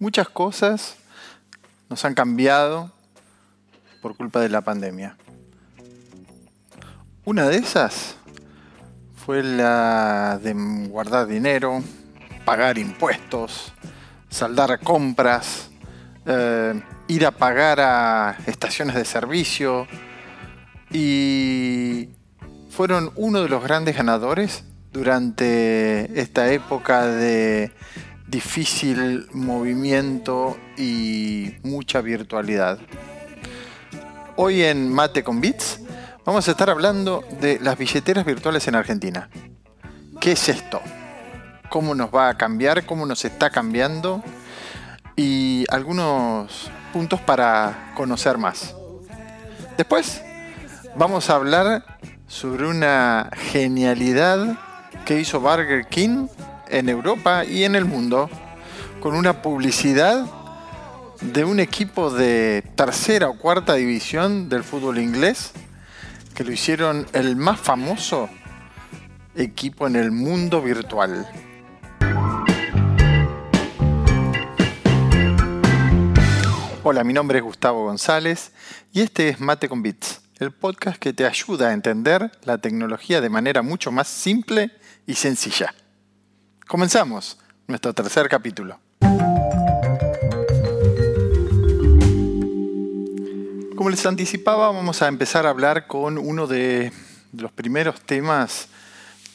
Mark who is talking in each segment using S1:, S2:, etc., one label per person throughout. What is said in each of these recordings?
S1: Muchas cosas nos han cambiado por culpa de la pandemia. Una de esas fue la de guardar dinero, pagar impuestos, saldar compras, eh, ir a pagar a estaciones de servicio y fueron uno de los grandes ganadores durante esta época de difícil movimiento y mucha virtualidad. Hoy en Mate con Bits vamos a estar hablando de las billeteras virtuales en Argentina. ¿Qué es esto? ¿Cómo nos va a cambiar? ¿Cómo nos está cambiando? Y algunos puntos para conocer más. Después vamos a hablar sobre una genialidad que hizo Burger King en Europa y en el mundo con una publicidad de un equipo de tercera o cuarta división del fútbol inglés que lo hicieron el más famoso equipo en el mundo virtual. Hola, mi nombre es Gustavo González y este es Mate con Bits, el podcast que te ayuda a entender la tecnología de manera mucho más simple y sencilla. Comenzamos nuestro tercer capítulo. Como les anticipaba, vamos a empezar a hablar con uno de los primeros temas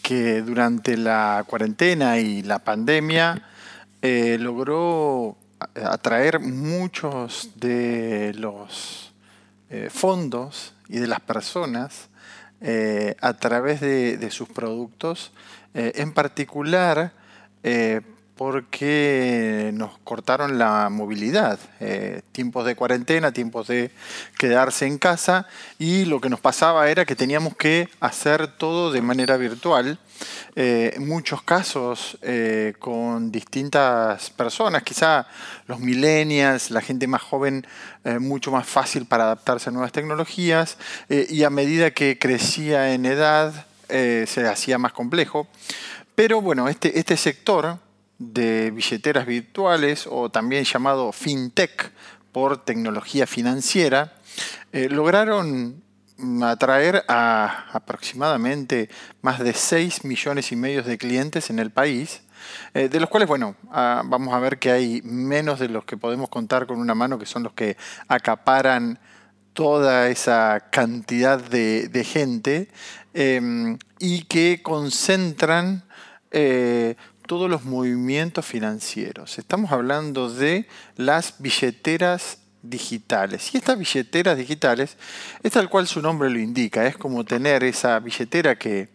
S1: que durante la cuarentena y la pandemia eh, logró atraer muchos de los eh, fondos y de las personas eh, a través de, sus productos, en particular eh, porque nos cortaron la movilidad, eh, tiempos de cuarentena, tiempos de quedarse en casa y lo que nos pasaba era que teníamos que hacer todo de manera virtual, eh, en muchos casos con distintas personas, quizá los millennials, la gente más joven, mucho más fácil para adaptarse a nuevas tecnologías y a medida que crecía en edad se hacía más complejo. Pero bueno, este, este sector de billeteras virtuales o también llamado fintech por tecnología financiera, eh, lograron atraer a aproximadamente más de 6 millones y medio de clientes en el país, eh, de los cuales, bueno, ah, vamos a ver que hay menos de los que podemos contar con una mano, que son los que acaparan toda esa cantidad de, gente em, y que concentran eh, todos los movimientos financieros. Estamos hablando de las billeteras digitales. Y estas billeteras digitales es tal cual su nombre lo indica, es como tener esa billetera que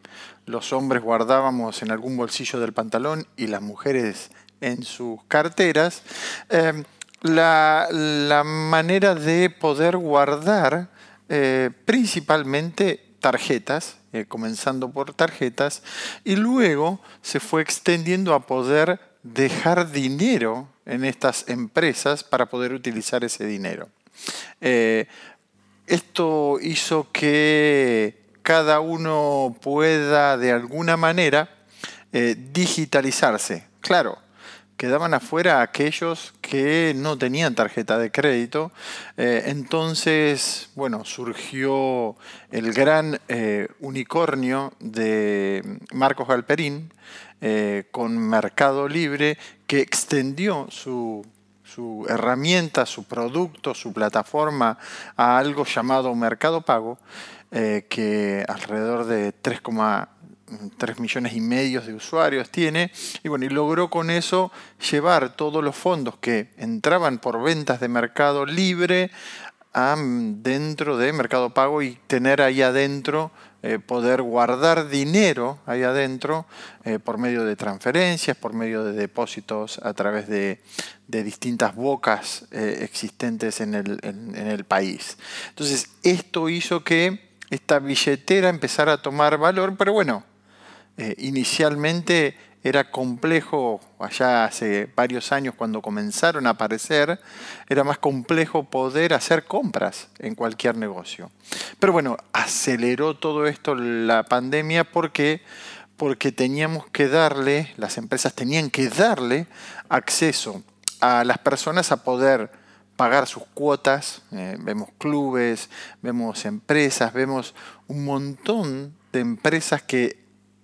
S1: los hombres guardábamos en algún bolsillo del pantalón y las mujeres en sus carteras. Eh, la, manera de poder guardar eh, principalmente tarjetas, eh, comenzando por tarjetas, y luego se fue extendiendo a poder dejar dinero en estas empresas para poder utilizar ese dinero. Eh, esto hizo que cada uno pueda de alguna manera eh, digitalizarse. Claro, quedaban afuera aquellos que no tenían tarjeta de crédito. Eh, entonces, bueno, surgió el gran eh, unicornio de Marcos Galperín eh, con Mercado Libre que extendió su, su herramienta, su producto, su plataforma a algo llamado Mercado Pago, que alrededor de 3, 3 millones y medio de usuarios tiene, y bueno, y logró con eso llevar todos los fondos que entraban por ventas de mercado libre a mm, dentro de Mercado Pago y tener ahí adentro, eh, poder guardar dinero ahí adentro eh, por medio de transferencias, por medio de depósitos a través de, distintas bocas eh, existentes en el, en el país. Entonces, esto hizo que esta billetera empezara a tomar valor, pero bueno, eh, inicialmente era complejo, allá hace varios años cuando comenzaron a aparecer, era más complejo poder hacer compras en cualquier negocio. Pero bueno, aceleró todo esto la pandemia porque porque teníamos que darle, las empresas tenían que darle acceso a las personas a poder pagar sus cuotas, eh, vemos clubes, vemos empresas, vemos un montón de empresas que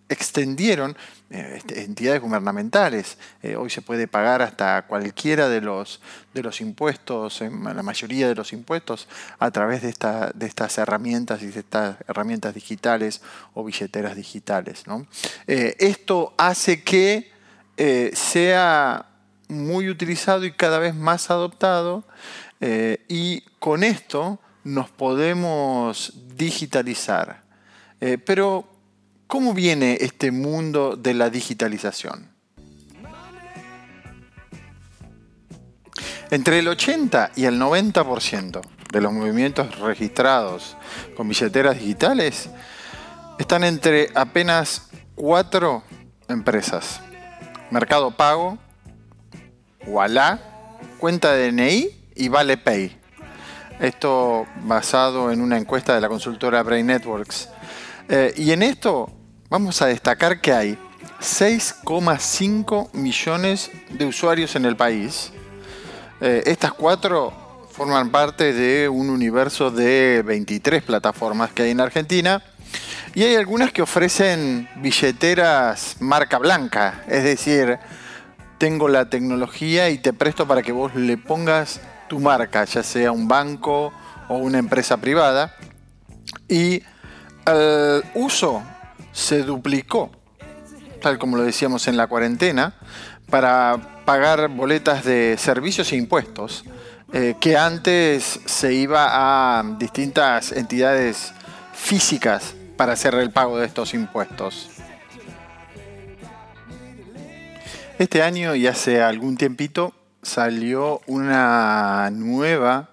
S1: extendieron eh, este, entidades gubernamentales. Eh, hoy se puede pagar hasta cualquiera de los, de los impuestos, la mayoría de los impuestos, a través de, esta, de estas herramientas y de estas herramientas digitales o billeteras digitales. esto hace que sea muy utilizado y cada vez más adoptado eh, y con esto nos podemos digitalizar. Eh, pero, ¿cómo viene este mundo de la digitalización? Entre el 80 y el 90% de los movimientos registrados con billeteras digitales están entre apenas cuatro empresas. Mercado Pago, Walla, cuenta DNI y Vale Pay. Esto basado en una encuesta de la consultora Brain Networks. Eh, y en esto vamos a destacar que hay 6,5 millones de usuarios en el país. Eh, estas cuatro forman parte de un universo de 23 plataformas que hay en Argentina. Y hay algunas que ofrecen billeteras marca blanca, es decir, tengo la tecnología y te presto para que vos le pongas tu marca, ya sea un banco o una empresa privada. Y el uso se duplicó, tal como lo decíamos en la cuarentena, para pagar boletas de servicios e impuestos, eh, que antes se iba a distintas entidades físicas para hacer el pago de estos impuestos. Este año y hace algún tiempito salió una nueva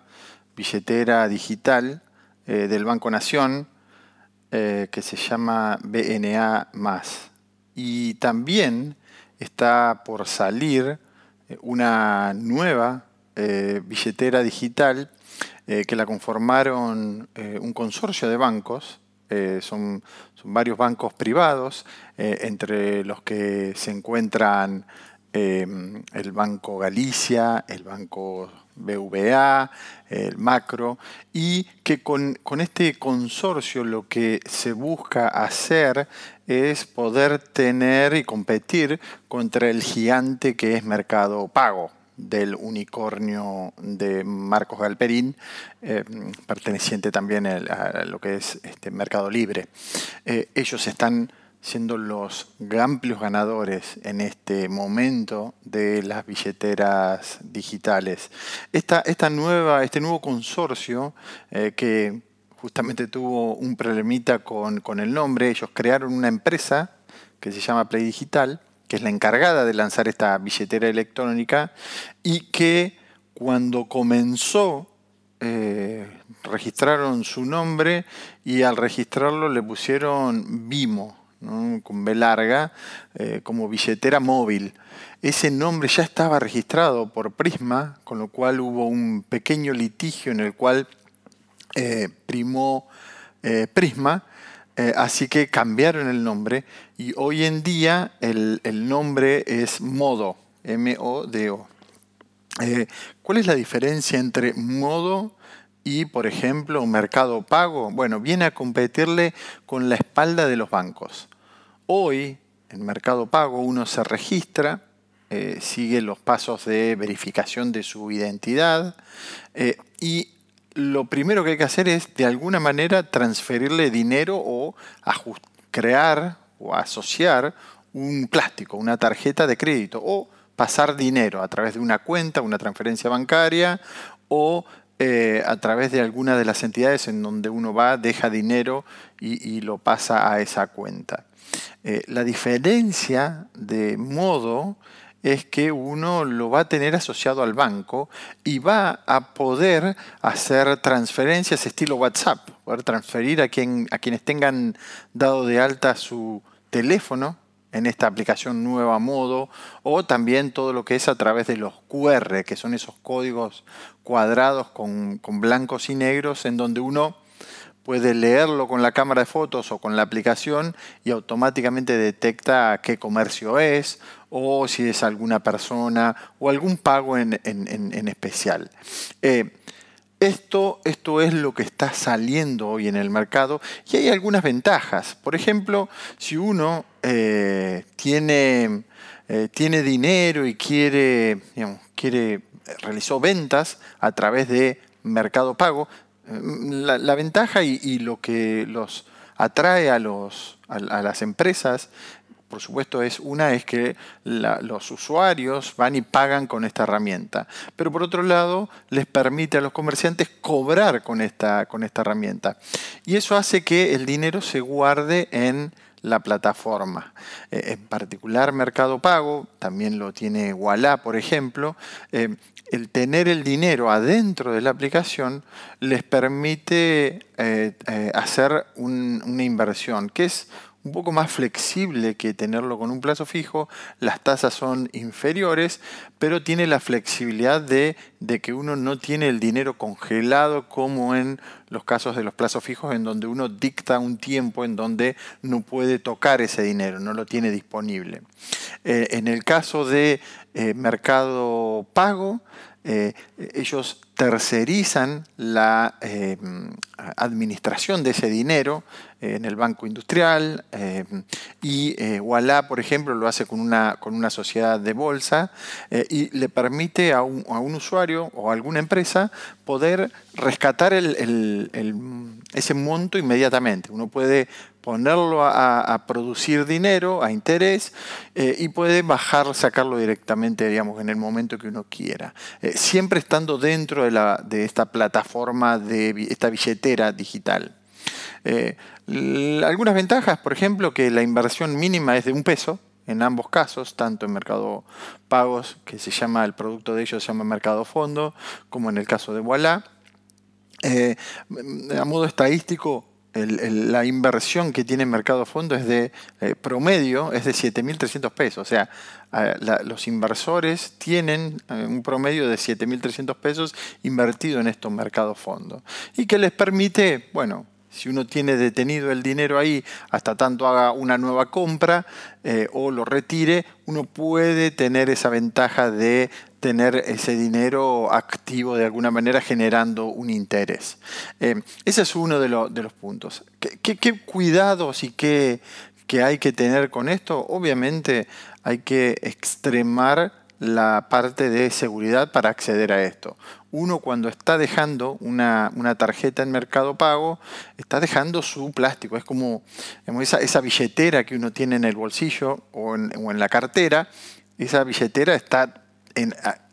S1: billetera digital eh, del Banco Nación eh, que se llama BNA. Y también está por salir eh, una nueva billetera digital que la conformaron un consorcio de bancos son, varios bancos privados, entre los que se encuentran el Banco Galicia, el Banco BVA, el Macro, y que con, este consorcio lo que se busca hacer es poder tener y competir contra el gigante que es Mercado Pago del unicornio de Marcos Galperín, em, perteneciente también a, lo que es este Mercado Libre. Eh, ellos están siendo los amplios ganadores en este momento de las billeteras digitales. Esta, esta nueva, este nuevo consorcio eh, que justamente tuvo un problemita con, con, el nombre, ellos crearon una empresa que se llama Play Digital, que es la encargada de lanzar esta billetera electrónica y que cuando comenzó eh, registraron su nombre y al registrarlo le pusieron Vimo con B larga, eh, como billetera móvil. Ese nombre ya estaba registrado por Prisma, con lo cual hubo un pequeño litigio en el cual eh, primó eh, Prisma, así que cambiaron el nombre y hoy en día el, el nombre es Modo, M-O-D-O. ¿Cuál es la diferencia entre Modo y, por ejemplo, Mercado Pago? Bueno, viene a competirle con la espalda de los bancos. Hoy, en Mercado Pago, uno se registra, eh, sigue los pasos de verificación de su identidad eh, y lo primero que hay que hacer es, de alguna manera, transferirle dinero o crear o asociar un plástico, una tarjeta de crédito o pasar dinero a través de una cuenta, una transferencia bancaria o eh, a través de alguna de las entidades en donde uno va, deja dinero y lo pasa a esa cuenta. Eh, la diferencia de modo es que uno lo va a tener asociado al banco y va a poder hacer transferencias estilo WhatsApp, poder transferir a, quien, a quienes tengan dado de alta su teléfono en esta aplicación nueva modo o también todo lo que es a través de los QR, que son esos códigos cuadrados con blancos y negros en donde uno puede leerlo con la cámara de fotos o con la aplicación y automáticamente detecta qué comercio es o si es alguna persona o algún pago en, especial. Eh, esto, esto, es lo que está saliendo hoy en el mercado y hay algunas ventajas. Por ejemplo, si uno eh, tiene, eh, tiene, dinero y quiere, quiere, realizó ventas a través de Mercado Pago, la, ventaja y, lo que los atrae a, los, a, las empresas, por supuesto, es una es que los usuarios van y pagan con esta herramienta. Pero por otro lado, les permite a los comerciantes cobrar con esta, con esta herramienta. Y eso hace que el dinero se guarde en la plataforma. Eh, en particular Mercado Pago, también lo tiene Walla, por ejemplo, eh, el tener el dinero adentro de la aplicación les permite eh, hacer una inversión, que es un poco más flexible que tenerlo con un plazo fijo, las tasas son inferiores, pero tiene la flexibilidad de, que uno no tiene el dinero congelado como en los casos de los plazos fijos en donde uno dicta un tiempo en donde no puede tocar ese dinero, no lo tiene disponible. Eh, en el caso de eh, mercado pago, eh, ellos tercerizan la administración de ese dinero en el Banco Industrial eh, y eh, Walla, por ejemplo, lo hace con una, con una sociedad de bolsa eh, y le permite a un, usuario o a alguna empresa poder rescatar ese monto inmediatamente. Uno puede ponerlo a, producir dinero a interés y puede bajar, sacarlo directamente, digamos, en el momento que uno quiera. siempre estando dentro de, esta plataforma, de esta billetera digital. Eh, algunas ventajas, por ejemplo, que la inversión mínima es de un peso en ambos casos, tanto en Mercado Pagos, que se llama, el producto de ellos se llama Mercado Fondo, como en el caso de Voilà. Eh, a modo estadístico, la inversión que tiene Mercado Fondo es de eh, promedio, es de 7.300 pesos. O sea, los inversores tienen un promedio de 7.300 pesos invertido en estos Mercado Fondo. Y que les permite, bueno, si uno tiene detenido el dinero ahí hasta tanto haga una nueva compra eh, o lo retire, uno puede tener esa ventaja de tener ese dinero activo de alguna manera generando un interés. Eh, ese es uno de, los puntos. ¿Qué, cuidados y qué, qué hay que tener con esto? Obviamente hay que extremar la parte de seguridad para acceder a esto. Uno cuando está dejando una, tarjeta en Mercado Pago, está dejando su plástico. Es como esa, billetera que uno tiene en el bolsillo o en, la cartera. Esa billetera está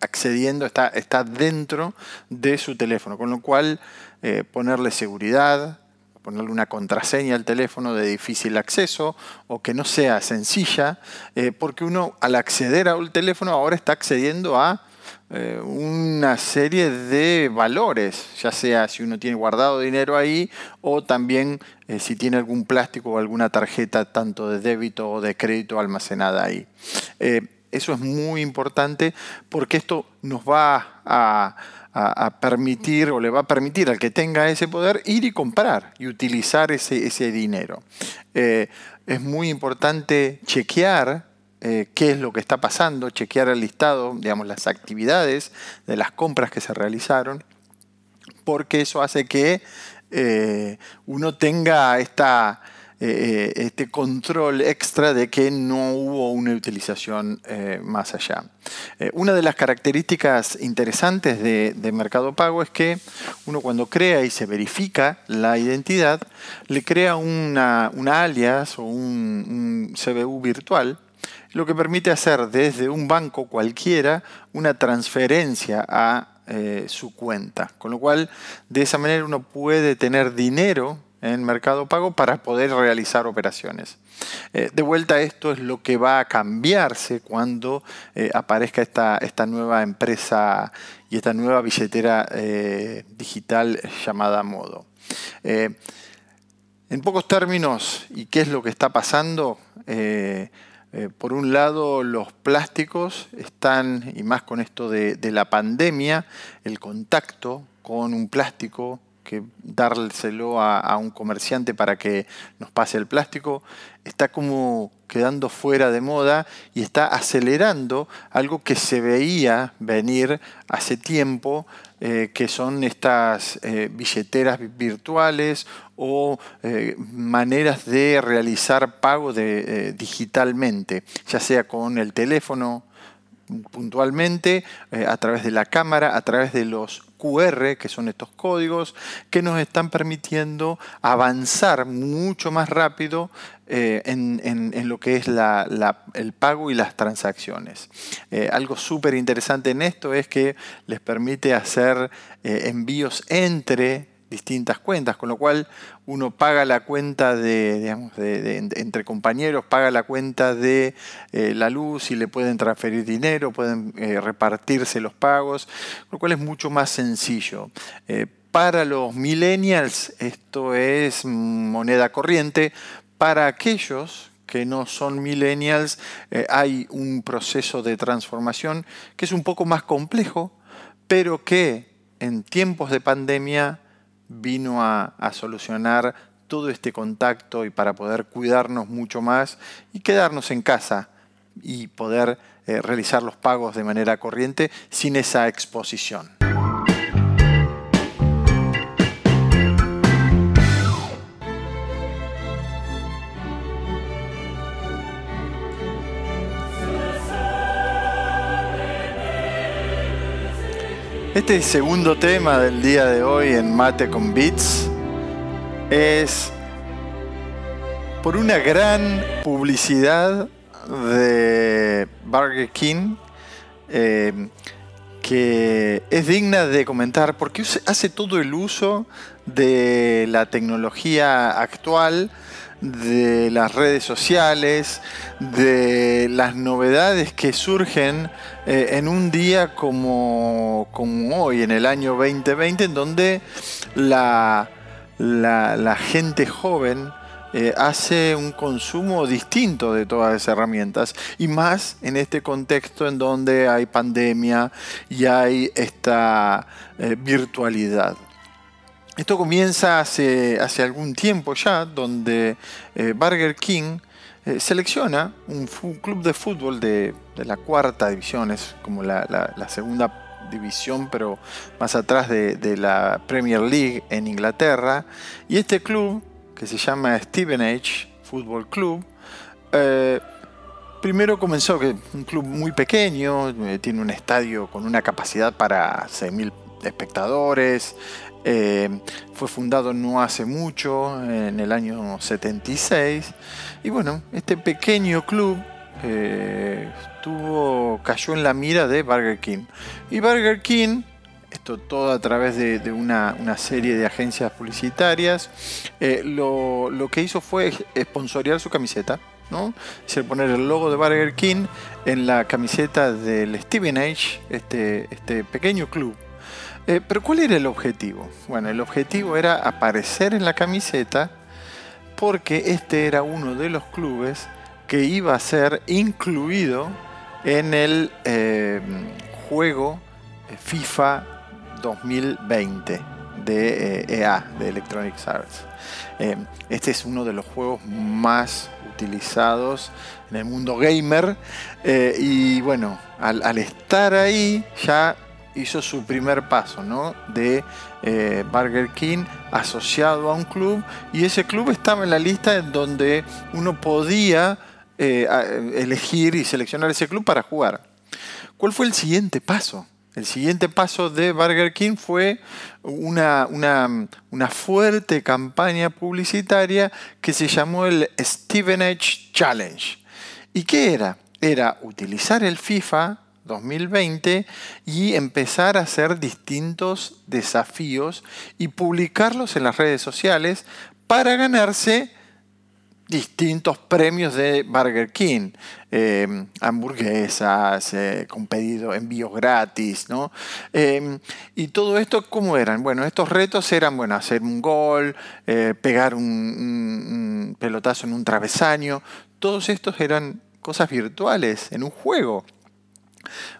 S1: accediendo, está, está dentro de su teléfono. Con lo cual, eh, ponerle seguridad, ponerle una contraseña al teléfono de difícil acceso o que no sea sencilla, eh, porque uno al acceder al teléfono ahora está accediendo a eh, una serie de valores, ya sea si uno tiene guardado dinero ahí o también si tiene algún plástico o alguna tarjeta tanto de débito o de crédito almacenada ahí. Eso es muy importante porque esto nos va a permitir o le va a permitir al que tenga ese poder ir y comprar y utilizar ese, ese dinero. Eh, es muy importante chequear eh, qué es lo que está pasando, chequear el listado, digamos, las actividades de las compras que se realizaron, porque eso hace que eh, uno tenga esta eh, este control extra de que no hubo una utilización eh, más allá. Eh, una de las características interesantes de, Mercado Pago es que uno cuando crea y se verifica la identidad, le crea una, alias o un, CBU virtual lo que permite hacer desde un banco cualquiera una transferencia a su cuenta. Con lo cual, de esa manera uno puede tener dinero en Mercado Pago para poder realizar operaciones. Eh, de vuelta, esto es lo que va a cambiarse cuando eh, aparezca esta, esta, nueva empresa y esta nueva billetera eh, digital llamada Modo. en pocos términos, ¿y qué es lo que está pasando? por un lado, los plásticos están, y más con esto de, de la pandemia, el contacto con un plástico que dárselo a, un comerciante para que nos pase el plástico, está como quedando fuera de moda y está acelerando algo que se veía venir hace tiempo, eh, que son estas eh, billeteras virtuales o eh, maneras de realizar pago digitalmente, ya sea con el teléfono puntualmente, a través de la cámara, a través de los QR, que son estos códigos, que nos están permitiendo avanzar mucho más rápido eh, en, lo que es el pago y las transacciones. Eh, algo súper interesante en esto es que les permite hacer eh, envíos entre distintas cuentas, con lo cual uno paga la cuenta de, digamos, entre compañeros, paga la cuenta de eh, la luz y le pueden transferir dinero, pueden eh, repartirse los pagos, con lo cual es mucho más sencillo. Eh, para los millennials esto es moneda corriente, para aquellos que no son millennials hay un proceso de transformación que es un poco más complejo, pero que en tiempos de pandemia vino a, solucionar todo este contacto y para poder cuidarnos mucho más y quedarnos en casa y poder eh, realizar los pagos de manera corriente sin esa exposición. Este segundo tema del día de hoy en Mate con Beats es por una gran publicidad de Burger King eh, que es digna de comentar porque hace todo el uso de la tecnología actual de las redes sociales, de las novedades que surgen eh, en un día como, hoy, en el año 2020, en donde la, gente joven eh, hace un consumo distinto de todas esas herramientas y más en este contexto en donde hay pandemia y hay esta eh, virtualidad. Esto comienza hace, hace algún tiempo ya, donde eh, Burger King eh, selecciona un, club de fútbol de, la cuarta división, es como la, segunda división, pero más atrás de, la Premier League en Inglaterra. Y este club, que se llama Stevenage Football Club, eh, primero comenzó que un club muy pequeño, tiene un estadio con una capacidad para 6.000 espectadores, eh, fue fundado no hace mucho, en el año 76. Y bueno, este pequeño club eh, cayó en la mira de Burger King. Y Burger King, esto todo a través de, una, serie de agencias publicitarias, eh, lo, que hizo fue sponsorear su camiseta. ¿no? Es poner el logo de Burger King en la camiseta del Steven Age, este, este pequeño club eh, pero ¿cuál era el objetivo? Bueno, el objetivo era aparecer en la camiseta porque este era uno de los clubes que iba a ser incluido en el eh, juego FIFA 2020 de EA, e de Electronic Arts. Eh, este es uno de los juegos más utilizados en el mundo gamer y bueno, al estar ahí ya hizo su primer paso, ¿no? De eh, Burger King asociado a un club y ese club estaba en la lista en donde uno podía eh, elegir y seleccionar ese club para jugar. ¿Cuál fue el siguiente paso? El siguiente paso de Burger King fue una, una, fuerte campaña publicitaria que se llamó el Stevenage Challenge. ¿Y qué era? Era utilizar el FIFA 2020 y empezar a hacer distintos desafíos y publicarlos en las redes sociales para ganarse distintos premios de Burger King, em, hamburguesas, eh, con pedido, envíos gratis, ¿no? Em, y todo esto, ¿cómo eran? Bueno, estos retos eran, bueno, hacer un gol, eh, pegar un pelotazo en un travesaño, todos estos eran cosas virtuales en un juego.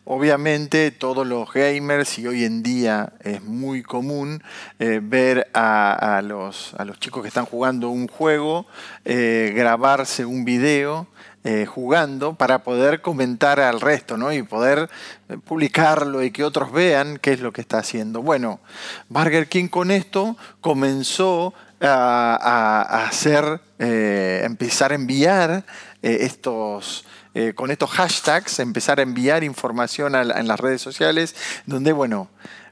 S1: Obviamente todos los gamers, y hoy en día es muy común eh, ver a, los, a, los, chicos que están jugando un juego, eh, grabarse un video. Eh, jugando para poder comentar al resto ¿no? y poder publicarlo y que otros vean qué es lo que está haciendo. Bueno, Burger King con esto comenzó a, hacer, empezar a enviar estos, eh, con estos hashtags, empezar a enviar información en las redes sociales, donde, bueno,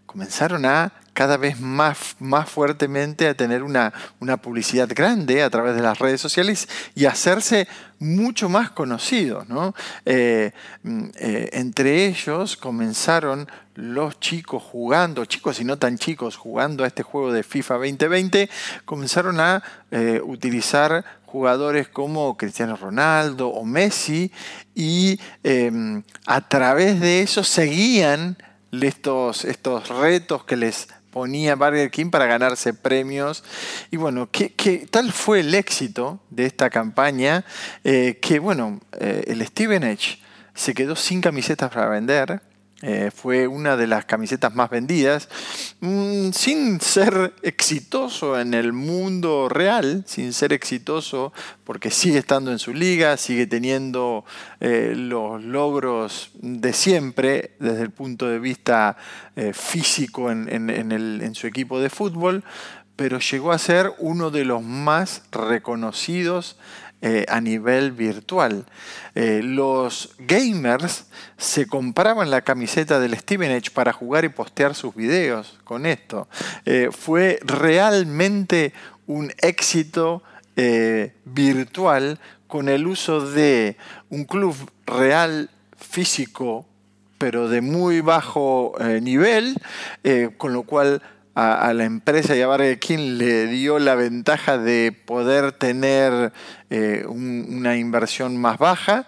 S1: comenzaron a cada vez más, más fuertemente a tener una, una publicidad grande a través de las redes sociales y hacerse mucho más conocidos. Eh, mm, eh, entre ellos comenzaron los chicos jugando, chicos y no tan chicos, jugando a este juego de FIFA 2020, comenzaron a utilizar jugadores como Cristiano Ronaldo o Messi y em, a través de eso seguían estos, estos retos que les ponía Burger King para ganarse premios. Y bueno, ¿qué, tal fue el éxito de esta campaña? Eh, que bueno, eh, el Steven Edge se quedó sin camisetas para vender. Eh, fue una de las camisetas más vendidas, mm, sin ser exitoso en el mundo real, sin ser exitoso porque sigue estando en su liga, sigue teniendo eh, los logros de siempre desde el punto de vista eh, físico en su equipo de fútbol, pero llegó a ser uno de los más reconocidos eh, a nivel virtual. Eh, los gamers se compraban la camiseta del Steven Edge para jugar y postear sus videos con esto. Eh, fue realmente un éxito virtual con el uso de un club real físico pero de muy bajo nivel, con lo cual a, la empresa y a Burger King le dio la ventaja de poder tener eh, una inversión más baja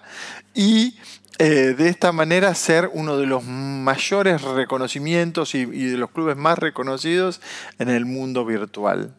S1: y eh, de esta manera ser uno de los mayores reconocimientos y, de los clubes más reconocidos en el mundo virtual.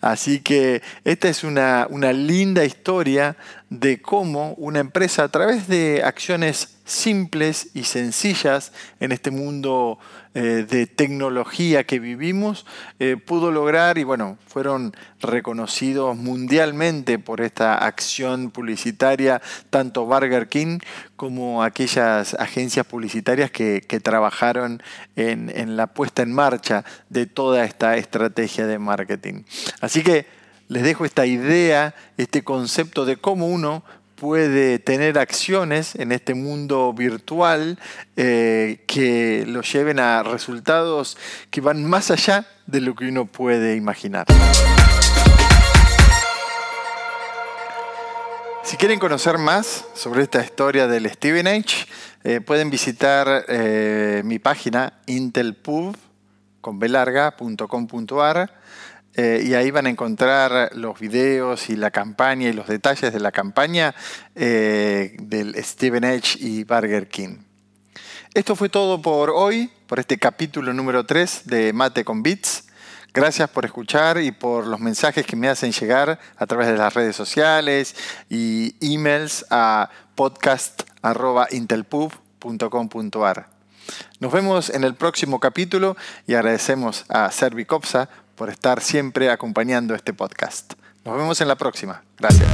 S1: Así que esta es una, una linda historia de cómo una empresa a través de acciones simples y sencillas en este mundo eh, de tecnología que vivimos, eh, pudo lograr y bueno, fueron reconocidos mundialmente por esta acción publicitaria, tanto Burger King como aquellas agencias publicitarias que, trabajaron en, en la puesta en marcha de toda esta estrategia de marketing. Así que les dejo esta idea, este concepto de cómo uno puede tener acciones en este mundo virtual eh, que lo lleven a resultados que van más allá de lo que uno puede imaginar. Si quieren conocer más sobre esta historia del Steven Age, eh, pueden visitar eh, mi página intelpub.com.ar eh, y ahí van a encontrar los videos y la campaña y los detalles de la campaña eh, del Steven Edge y Burger King. Esto fue todo por hoy, por este capítulo número 3 de Mate con Bits. Gracias por escuchar y por los mensajes que me hacen llegar a través de las redes sociales y emails a podcast.intelpub.com.ar. Nos vemos en el próximo capítulo y agradecemos a Servicopsa por estar siempre acompañando este podcast. Nos vemos en la próxima. Gracias.